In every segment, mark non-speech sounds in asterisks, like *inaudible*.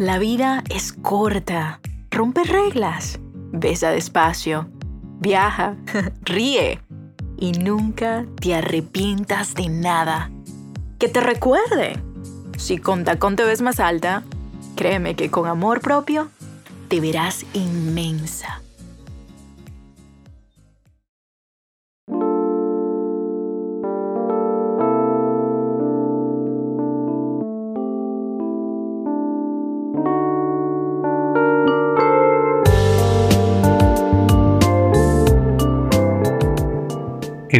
La vida es corta. Rompe reglas. Besa despacio. Viaja. *laughs* Ríe. Y nunca te arrepientas de nada. Que te recuerde. Si con tacón ves más alta, créeme que con amor propio te verás inmensa.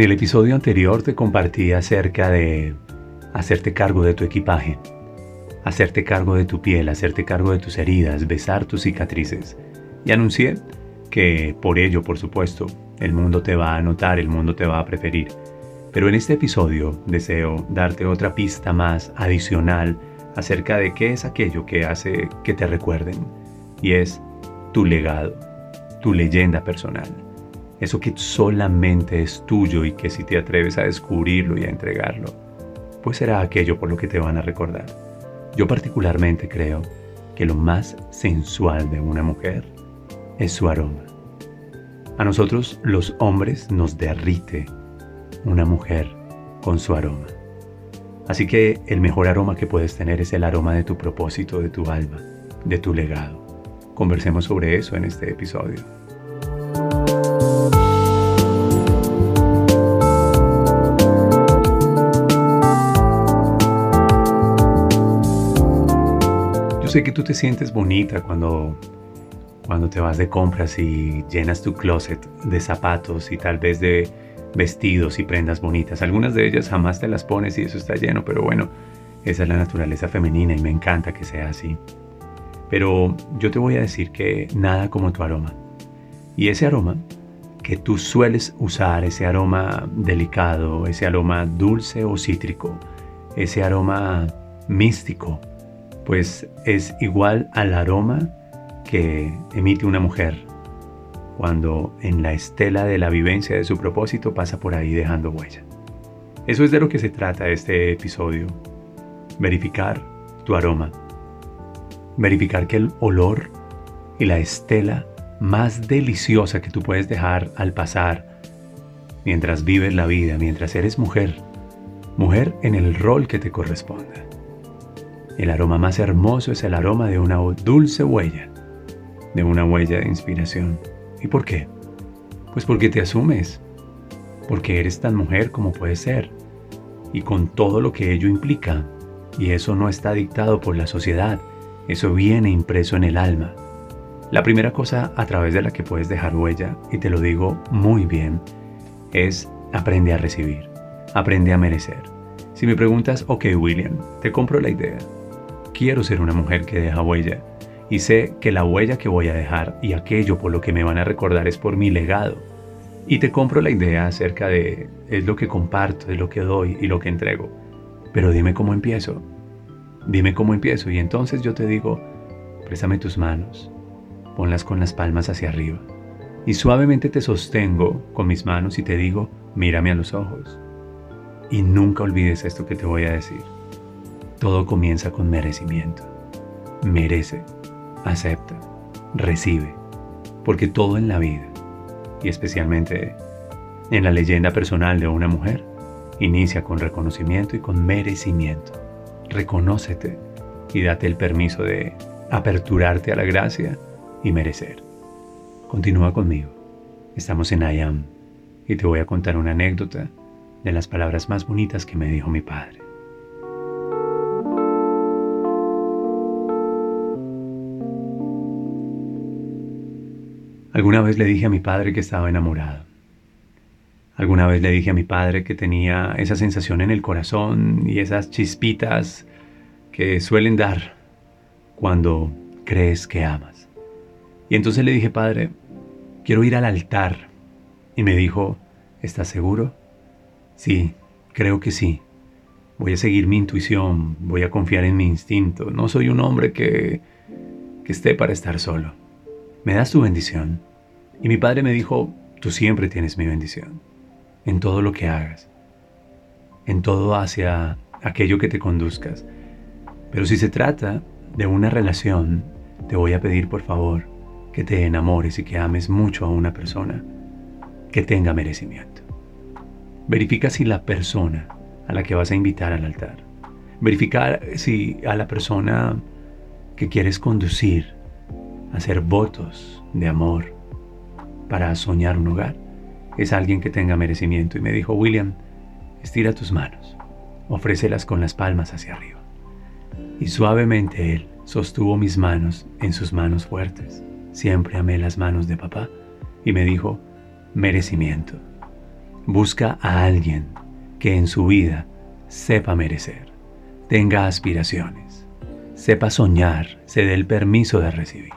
En el episodio anterior te compartí acerca de hacerte cargo de tu equipaje, hacerte cargo de tu piel, hacerte cargo de tus heridas, besar tus cicatrices. Y anuncié que por ello, por supuesto, el mundo te va a notar, el mundo te va a preferir. Pero en este episodio deseo darte otra pista más adicional acerca de qué es aquello que hace que te recuerden. Y es tu legado, tu leyenda personal eso que solamente es tuyo y que si te atreves a descubrirlo y a entregarlo, pues será aquello por lo que te van a recordar. Yo particularmente creo que lo más sensual de una mujer es su aroma. A nosotros los hombres nos derrite una mujer con su aroma. Así que el mejor aroma que puedes tener es el aroma de tu propósito, de tu alma, de tu legado. Conversemos sobre eso en este episodio. Sé que tú te sientes bonita cuando, cuando te vas de compras y llenas tu closet de zapatos y tal vez de vestidos y prendas bonitas. Algunas de ellas jamás te las pones y eso está lleno, pero bueno, esa es la naturaleza femenina y me encanta que sea así. Pero yo te voy a decir que nada como tu aroma. Y ese aroma que tú sueles usar, ese aroma delicado, ese aroma dulce o cítrico, ese aroma místico, pues es igual al aroma que emite una mujer cuando en la estela de la vivencia de su propósito pasa por ahí dejando huella. Eso es de lo que se trata este episodio. Verificar tu aroma. Verificar que el olor y la estela más deliciosa que tú puedes dejar al pasar mientras vives la vida, mientras eres mujer, mujer en el rol que te corresponda. El aroma más hermoso es el aroma de una dulce huella, de una huella de inspiración. ¿Y por qué? Pues porque te asumes, porque eres tan mujer como puedes ser, y con todo lo que ello implica. Y eso no está dictado por la sociedad, eso viene impreso en el alma. La primera cosa a través de la que puedes dejar huella, y te lo digo muy bien, es aprende a recibir, aprende a merecer. Si me preguntas, ok William, te compro la idea, quiero ser una mujer que deja huella y sé que la huella que voy a dejar y aquello por lo que me van a recordar es por mi legado. Y te compro la idea acerca de es lo que comparto, es lo que doy y lo que entrego. Pero dime cómo empiezo. Dime cómo empiezo y entonces yo te digo, préstame tus manos, ponlas con las palmas hacia arriba y suavemente te sostengo con mis manos y te digo, mírame a los ojos. Y nunca olvides esto que te voy a decir. Todo comienza con merecimiento. Merece, acepta, recibe, porque todo en la vida, y especialmente en la leyenda personal de una mujer, inicia con reconocimiento y con merecimiento. Reconócete y date el permiso de aperturarte a la gracia y merecer. Continúa conmigo. Estamos en Ayam y te voy a contar una anécdota de las palabras más bonitas que me dijo mi padre. Alguna vez le dije a mi padre que estaba enamorado. Alguna vez le dije a mi padre que tenía esa sensación en el corazón y esas chispitas que suelen dar cuando crees que amas. Y entonces le dije, padre, quiero ir al altar. Y me dijo, ¿estás seguro? Sí, creo que sí. Voy a seguir mi intuición, voy a confiar en mi instinto. No soy un hombre que, que esté para estar solo. ¿Me das tu bendición? Y mi padre me dijo, tú siempre tienes mi bendición, en todo lo que hagas, en todo hacia aquello que te conduzcas. Pero si se trata de una relación, te voy a pedir por favor que te enamores y que ames mucho a una persona que tenga merecimiento. Verifica si la persona a la que vas a invitar al altar, verifica si a la persona que quieres conducir, hacer votos de amor para soñar un hogar, es alguien que tenga merecimiento. Y me dijo, William, estira tus manos, ofrécelas con las palmas hacia arriba. Y suavemente él sostuvo mis manos en sus manos fuertes. Siempre amé las manos de papá y me dijo, merecimiento. Busca a alguien que en su vida sepa merecer, tenga aspiraciones, sepa soñar, se dé el permiso de recibir.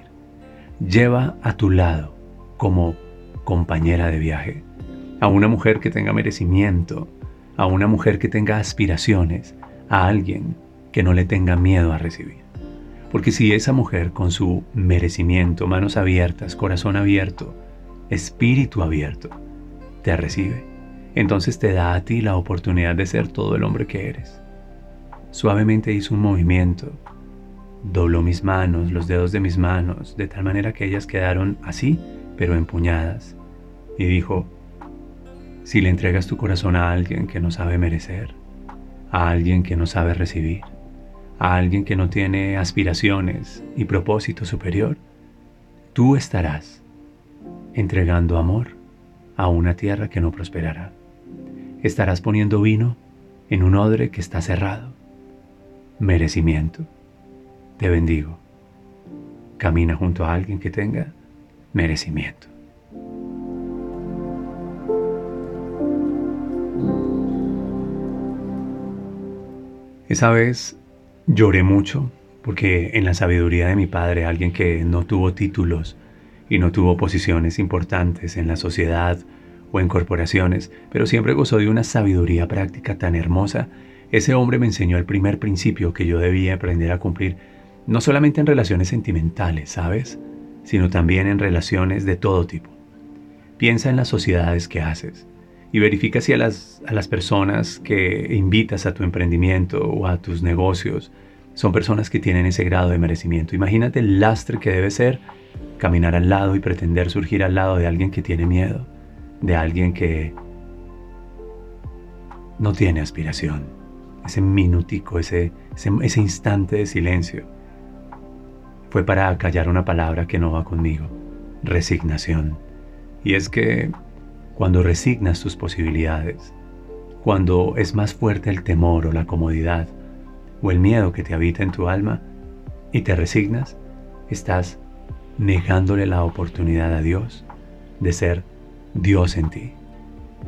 Lleva a tu lado como compañera de viaje a una mujer que tenga merecimiento, a una mujer que tenga aspiraciones, a alguien que no le tenga miedo a recibir. Porque si esa mujer con su merecimiento, manos abiertas, corazón abierto, espíritu abierto, te recibe, entonces te da a ti la oportunidad de ser todo el hombre que eres. Suavemente hizo un movimiento, dobló mis manos, los dedos de mis manos, de tal manera que ellas quedaron así, pero empuñadas, y dijo, si le entregas tu corazón a alguien que no sabe merecer, a alguien que no sabe recibir, a alguien que no tiene aspiraciones y propósito superior, tú estarás entregando amor a una tierra que no prosperará. Estarás poniendo vino en un odre que está cerrado. Merecimiento. Te bendigo. Camina junto a alguien que tenga merecimiento. Esa vez Lloré mucho porque en la sabiduría de mi padre, alguien que no tuvo títulos y no tuvo posiciones importantes en la sociedad o en corporaciones, pero siempre gozó de una sabiduría práctica tan hermosa, ese hombre me enseñó el primer principio que yo debía aprender a cumplir, no solamente en relaciones sentimentales, ¿sabes? Sino también en relaciones de todo tipo. Piensa en las sociedades que haces y verifica si a las, a las personas que invitas a tu emprendimiento o a tus negocios son personas que tienen ese grado de merecimiento. Imagínate el lastre que debe ser caminar al lado y pretender surgir al lado de alguien que tiene miedo, de alguien que no tiene aspiración. Ese minutico, ese, ese, ese instante de silencio fue para callar una palabra que no va conmigo, resignación. Y es que cuando resignas tus posibilidades, cuando es más fuerte el temor o la comodidad o el miedo que te habita en tu alma y te resignas, estás negándole la oportunidad a Dios de ser Dios en ti.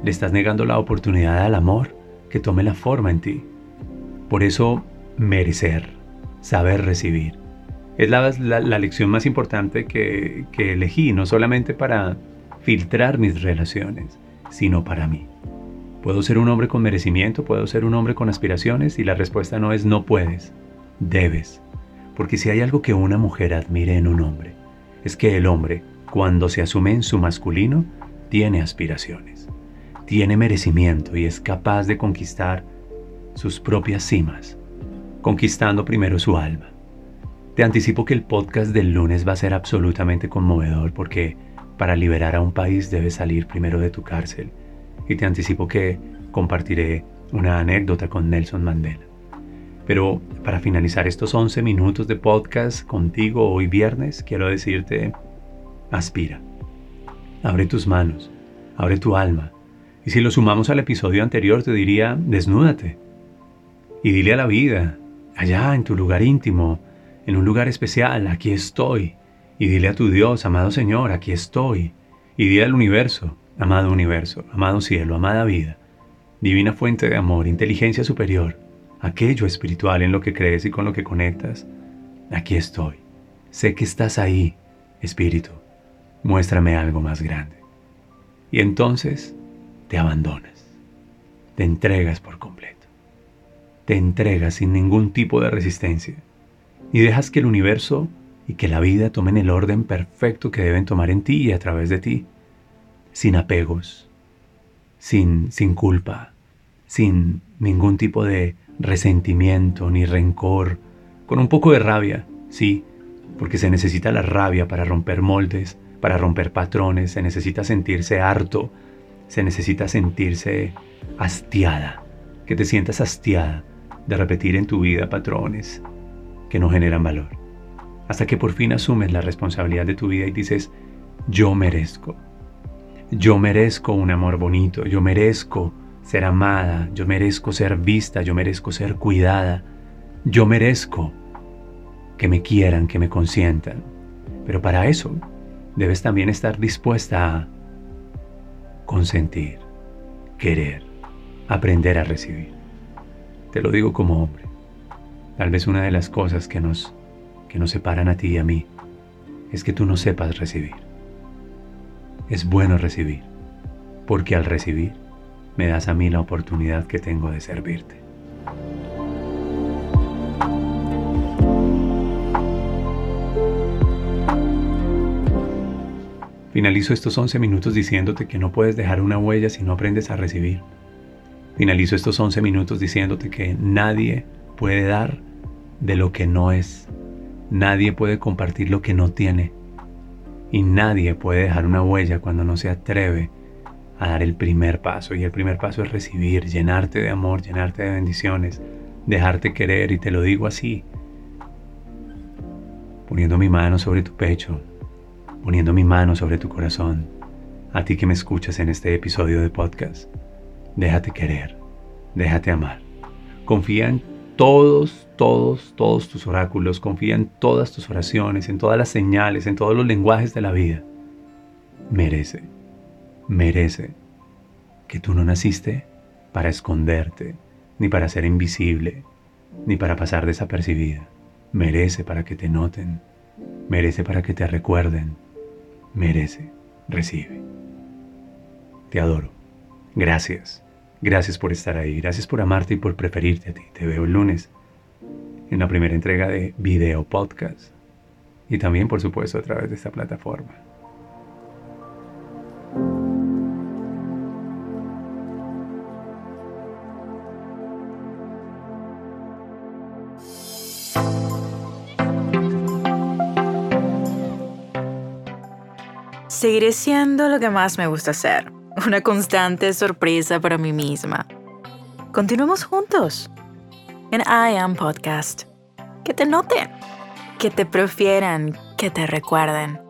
Le estás negando la oportunidad al amor que tome la forma en ti. Por eso, merecer, saber recibir, es la, lección más importante que, que elegí, no solamente para filtrar mis relaciones, sino para mí. ¿Puedo ser un hombre con merecimiento? ¿Puedo ser un hombre con aspiraciones? Y la respuesta no es no puedes, debes. Porque si hay algo que una mujer admire en un hombre, es que el hombre, cuando se asume en su masculino, tiene aspiraciones, tiene merecimiento y es capaz de conquistar sus propias cimas, conquistando primero su alma. Te anticipo que el podcast del lunes va a ser absolutamente conmovedor porque para liberar a un país debes salir primero de tu cárcel. Y te anticipo que compartiré una anécdota con Nelson Mandela. Pero para finalizar estos 11 minutos de podcast contigo hoy viernes, quiero decirte, aspira. Abre tus manos, abre tu alma. Y si lo sumamos al episodio anterior, te diría, desnúdate. Y dile a la vida, allá en tu lugar íntimo, en un lugar especial, aquí estoy y dile a tu Dios, amado Señor, aquí estoy. Y dile al universo, amado universo, amado cielo, amada vida, divina fuente de amor, inteligencia superior, aquello espiritual en lo que crees y con lo que conectas, aquí estoy. Sé que estás ahí, Espíritu. Muéstrame algo más grande. Y entonces te abandonas, te entregas por completo, te entregas sin ningún tipo de resistencia y dejas que el universo y que la vida tomen el orden perfecto que deben tomar en ti y a través de ti, sin apegos, sin, sin culpa, sin ningún tipo de resentimiento ni rencor, con un poco de rabia, Sí, porque se necesita la rabia para romper moldes, para romper patrones, se necesita sentirse harto, se necesita sentirse hastiada, que te sientas hastiada de repetir en tu vida patrones que no generan valor. Hasta que por fin asumes la responsabilidad de tu vida y dices, yo merezco. Yo merezco un amor bonito, yo merezco ser amada, yo merezco ser vista, yo merezco ser cuidada, yo merezco que me quieran, que me consientan. Pero para eso debes también estar dispuesta a consentir, querer, aprender a recibir. Te lo digo como hombre. Tal vez una de las cosas que nos, que nos separan a ti y a mí es que tú no sepas recibir. Es bueno recibir, porque al recibir me das a mí la oportunidad que tengo de servirte. Finalizo estos 11 minutos diciéndote que no puedes dejar una huella si no aprendes a recibir. Finalizo estos 11 minutos diciéndote que nadie puede dar de lo que no es. Nadie puede compartir lo que no tiene. Y nadie puede dejar una huella cuando no se atreve a dar el primer paso. Y el primer paso es recibir, llenarte de amor, llenarte de bendiciones, dejarte querer. Y te lo digo así, poniendo mi mano sobre tu pecho, poniendo mi mano sobre tu corazón, a ti que me escuchas en este episodio de podcast. Déjate querer, déjate amar. Confía en todos, todos, todos tus oráculos, confía en todas tus oraciones, en todas las señales, en todos los lenguajes de la vida. Merece, merece que tú no naciste para esconderte, ni para ser invisible, ni para pasar desapercibida. Merece para que te noten, merece para que te recuerden, merece, recibe. Te adoro. Gracias. Gracias por estar ahí. Gracias por amarte y por preferirte a ti. Te veo el lunes en la primera entrega de Video Podcast. Y también, por supuesto, a través de esta plataforma. Seguiré siendo lo que más me gusta hacer, *laughs* una constante sorpresa para mí misma. Continuemos juntos en I Am Podcast. Que te noten, que te prefieran, que te recuerden.